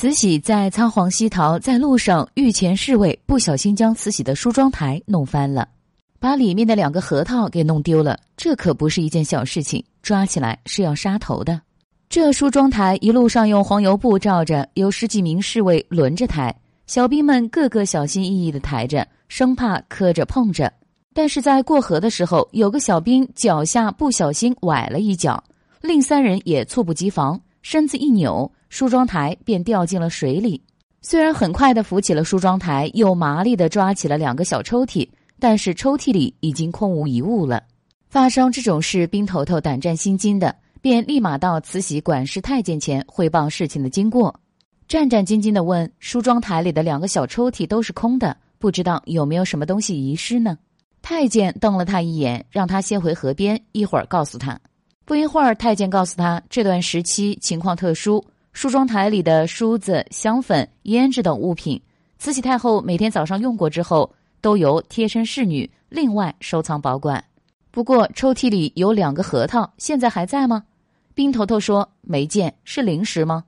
慈禧在仓皇西逃，在路上御前侍卫不小心将慈禧的梳妆台弄翻了，把里面的两个核桃给弄丢了。这可不是一件小事情，抓起来是要杀头的。这梳妆台一路上用黄油布罩着，有十几名侍卫轮着抬，小兵们个个小心翼翼的抬着，生怕磕着碰着。但是在过河的时候，有个小兵脚下不小心崴了一脚，另三人也猝不及防，身子一扭，梳妆台便掉进了水里。虽然很快的扶起了梳妆台，又麻利的抓起了两个小抽屉，但是抽屉里已经空无一物了。发生这种事，兵头头胆战心惊的，便立马到慈禧管事太监前汇报事情的经过，战战兢兢的问：梳妆台里的两个小抽屉都是空的，不知道有没有什么东西遗失呢？太监瞪了他一眼，让他先回河边，一会儿告诉他。不一会儿，太监告诉他，这段时期情况特殊，梳妆台里的梳子、香粉、胭脂等物品，慈禧太后每天早上用过之后，都由贴身侍女另外收藏保管。不过抽屉里有两个核桃，现在还在吗？冰头头说没见，是零食吗？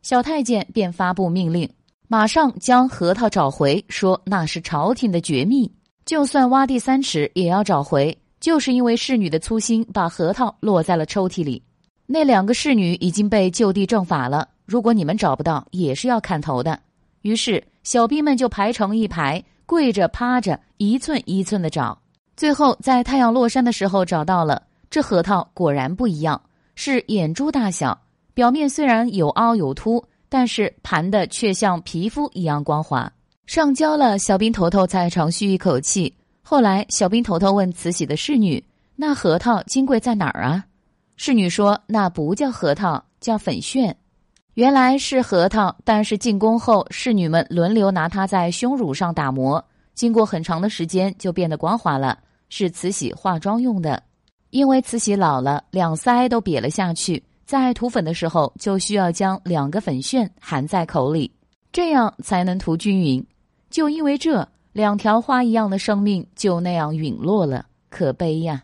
小太监便发布命令，马上将核桃找回，说那是朝廷的绝密。就算挖地三尺也要找回，就是因为侍女的粗心，把核桃落在了抽屉里。那两个侍女已经被就地正法了，如果你们找不到，也是要砍头的。于是小兵们就排成一排，跪着趴着，一寸一寸的找。最后在太阳落山的时候找到了，这核桃果然不一样，是眼珠大小，表面虽然有凹有凸，但是盘的却像皮肤一样光滑。上交了，小兵头头才长吁一口气。后来，小兵头头问慈禧的侍女：“那核桃金贵在哪儿啊？”侍女说：“那不叫核桃，叫粉炫。原来是核桃，但是进宫后，侍女们轮流拿它在胸乳上打磨，经过很长的时间就变得光滑了，是慈禧化妆用的。因为慈禧老了，两腮都瘪了下去，在涂粉的时候就需要将两个粉旋含在口里，这样才能涂均匀。”就因为这两条花一样的生命就那样陨落了，可悲呀！